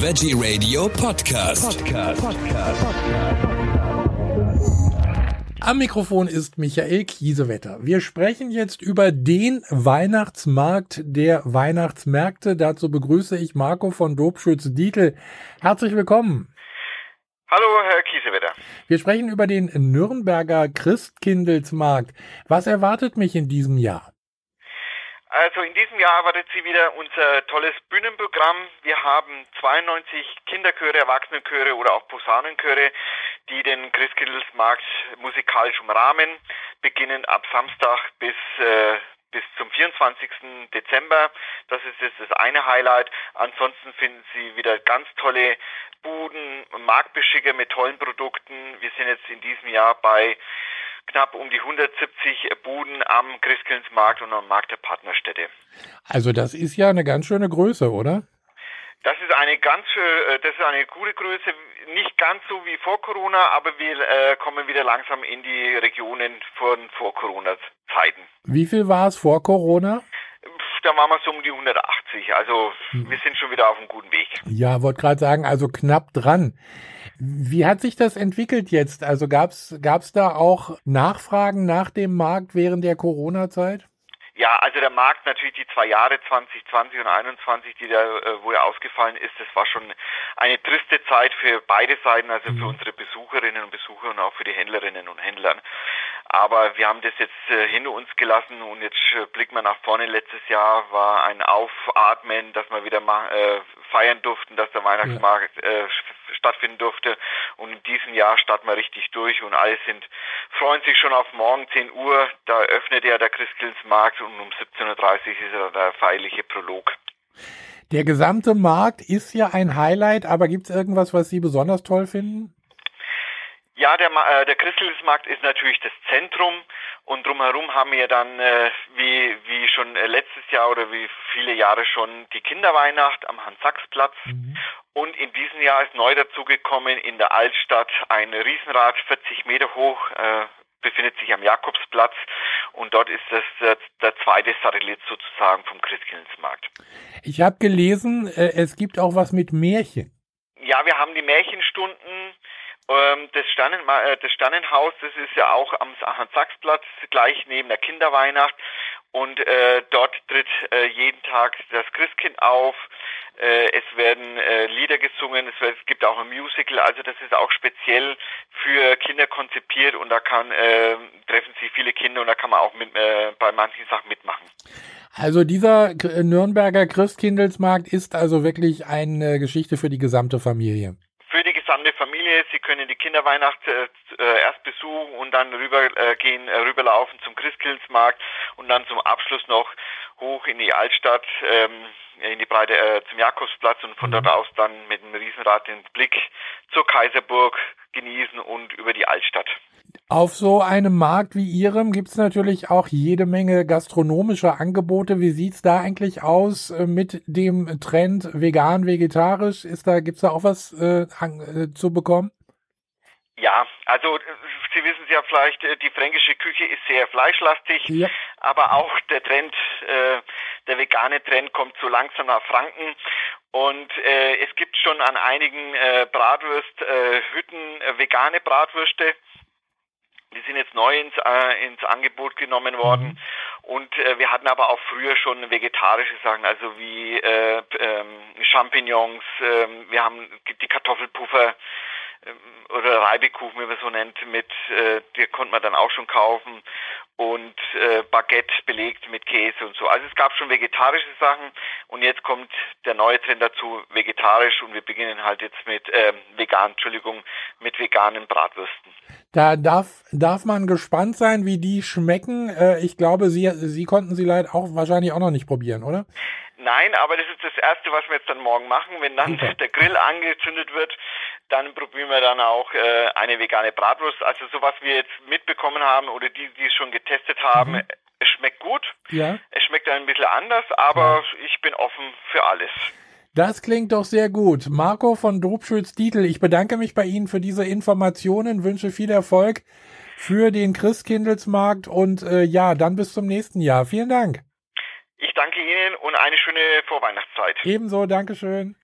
Veggie Radio Podcast. Podcast. Am Mikrofon ist Michael Kiesewetter. Wir sprechen jetzt über den Weihnachtsmarkt der Weihnachtsmärkte. Dazu begrüße ich Marco von Dobschütz-Dietl. Herzlich willkommen. Hallo, Herr Kiesewetter. Wir sprechen über den Nürnberger Christkindlesmarkt. Was erwartet mich in diesem Jahr? Also in diesem Jahr erwartet Sie wieder unser tolles Bühnenprogramm. Wir haben 92 Kinderchöre, Erwachsenenchöre oder auch Posaunenchöre, die den Christkindlesmarkt musikalisch umrahmen, beginnend ab Samstag bis äh, bis zum 24. Dezember. Das ist jetzt das eine Highlight. Ansonsten finden Sie wieder ganz tolle Buden, Marktbeschicker mit tollen Produkten. Wir sind jetzt in diesem Jahr bei knapp um die 170 Buden am Christkindlesmarkt und am Markt der Partnerstädte. Also das ist ja eine ganz schöne Größe, oder? Das ist eine ganz, äh, das ist eine gute Größe, nicht ganz so wie vor Corona, aber wir äh, kommen wieder langsam in die Regionen von vor Corona-Zeiten. Wie viel war es vor Corona? Da waren wir so um die 180, also hm. wir sind schon wieder auf einem guten Weg. Ja, wollte gerade sagen, also knapp dran. Wie hat sich das entwickelt jetzt? Also gab es da auch Nachfragen nach dem Markt während der Corona-Zeit? Ja, also der Markt natürlich die zwei Jahre 2020 und 2021, die da äh, wo er ausgefallen ist, das war schon eine triste Zeit für beide Seiten, also für mhm. unsere Besucherinnen und Besucher und auch für die Händlerinnen und Händler. Aber wir haben das jetzt äh, hinter uns gelassen und jetzt äh, blicken wir nach vorne. Letztes Jahr war ein Aufatmen, dass wir wieder mal äh, feiern durften, dass der Weihnachtsmarkt äh, stattfinden durfte. Und in diesem Jahr starten wir richtig durch und alle sind, freuen sich schon auf morgen 10 Uhr. Da öffnet ja der Christkindlesmarkt und um 17.30 Uhr ist ja der feierliche Prolog. Der gesamte Markt ist ja ein Highlight, aber gibt es irgendwas, was Sie besonders toll finden? Ja, der, äh, der Christkindlesmarkt ist natürlich das Zentrum und drumherum haben wir dann, äh, wie, wie schon äh, letztes Jahr oder wie viele Jahre schon, die Kinderweihnacht am Hans-Sachs-Platz. Mhm. Und in diesem Jahr ist neu dazugekommen in der Altstadt ein Riesenrad, 40 Meter hoch, äh, befindet sich am Jakobsplatz und dort ist das der, der zweite Satellit sozusagen vom Christkindlesmarkt. Ich habe gelesen, äh, es gibt auch was mit Märchen. Ja, wir haben die Märchenstunden das, Stannen, äh, das Stannenhaus, das ist ja auch am Hans-Sachs-Platz, gleich neben der Kinderweihnacht. Und äh, dort tritt äh, jeden Tag das Christkind auf. Äh, es werden äh, Lieder gesungen, es, wird, es gibt auch ein Musical. Also das ist auch speziell für Kinder konzipiert und da kann äh, treffen sich viele Kinder und da kann man auch mit, äh, bei manchen Sachen mitmachen. Also dieser Nürnberger Christkindlesmarkt ist also wirklich eine Geschichte für die gesamte Familie gesamte Familie. Sie können die Kinderweihnacht äh, äh erst besuchen und dann rübergehen, äh, äh, rüberlaufen zum Christkindlesmarkt und dann zum Abschluss noch hoch in die Altstadt, ähm, in die Breite äh, zum Jakobsplatz und von mhm. dort aus dann mit dem Riesenrad den Blick zur Kaiserburg genießen und über die Altstadt. Auf so einem Markt wie Ihrem gibt es natürlich auch jede Menge gastronomische Angebote. Wie sieht es da eigentlich aus äh, mit dem Trend vegan, vegetarisch? Ist da, gibt's da auch was äh, äh, zu bekommen? Ja, also äh, Sie wissen es ja vielleicht, die fränkische Küche ist sehr fleischlastig, ja. aber auch der Trend, äh, der vegane Trend kommt so langsam nach Franken und äh, es gibt schon an einigen äh, Bratwursthütten äh, vegane Bratwürste. Die sind jetzt neu ins, äh, ins Angebot genommen worden. Mhm. Und äh, wir hatten aber auch früher schon vegetarische Sachen, also wie äh, ähm, Champignons, äh, wir haben die Kartoffelpuffer, oder Reibekuchen, wie man so nennt, mit, äh, die konnte man dann auch schon kaufen und äh, Baguette belegt mit Käse und so. Also es gab schon vegetarische Sachen und jetzt kommt der neue Trend dazu, vegetarisch und wir beginnen halt jetzt mit äh, vegan, Entschuldigung, mit veganen Bratwürsten. Da darf, darf man gespannt sein, wie die schmecken. Äh, ich glaube, Sie, Sie konnten sie leider auch wahrscheinlich auch noch nicht probieren, oder? Nein, aber das ist das Erste, was wir jetzt dann morgen machen. Wenn dann Super. der Grill angezündet wird, dann probieren wir dann auch äh, eine vegane Bratwurst. Also so was wir jetzt mitbekommen haben oder die, die es schon getestet haben, mhm. es schmeckt gut. Ja. Es schmeckt ein bisschen anders, aber ja. ich bin offen für alles. Das klingt doch sehr gut. Marco von Drobschütz-Dietl, ich bedanke mich bei Ihnen für diese Informationen, wünsche viel Erfolg für den Christkindlesmarkt und äh, ja, dann bis zum nächsten Jahr. Vielen Dank. Ich danke Ihnen und eine schöne Vorweihnachtszeit. Ebenso, Dankeschön.